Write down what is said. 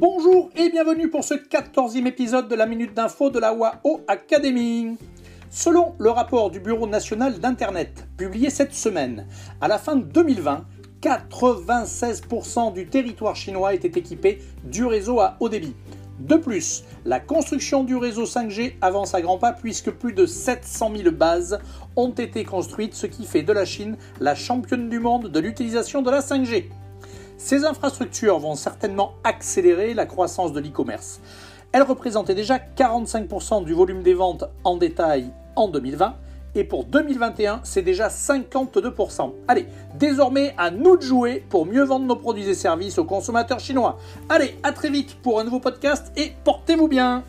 Bonjour et bienvenue pour ce 14e épisode de la Minute d'Info de la WAO Academy. Selon le rapport du Bureau national d'Internet, publié cette semaine, à la fin de 2020, 96% du territoire chinois était équipé du réseau à haut débit. De plus, la construction du réseau 5G avance à grands pas puisque plus de 700 000 bases ont été construites, ce qui fait de la Chine la championne du monde de l'utilisation de la 5G. Ces infrastructures vont certainement accélérer la croissance de l'e-commerce. Elles représentaient déjà 45% du volume des ventes en détail en 2020 et pour 2021, c'est déjà 52%. Allez, désormais à nous de jouer pour mieux vendre nos produits et services aux consommateurs chinois. Allez, à très vite pour un nouveau podcast et portez-vous bien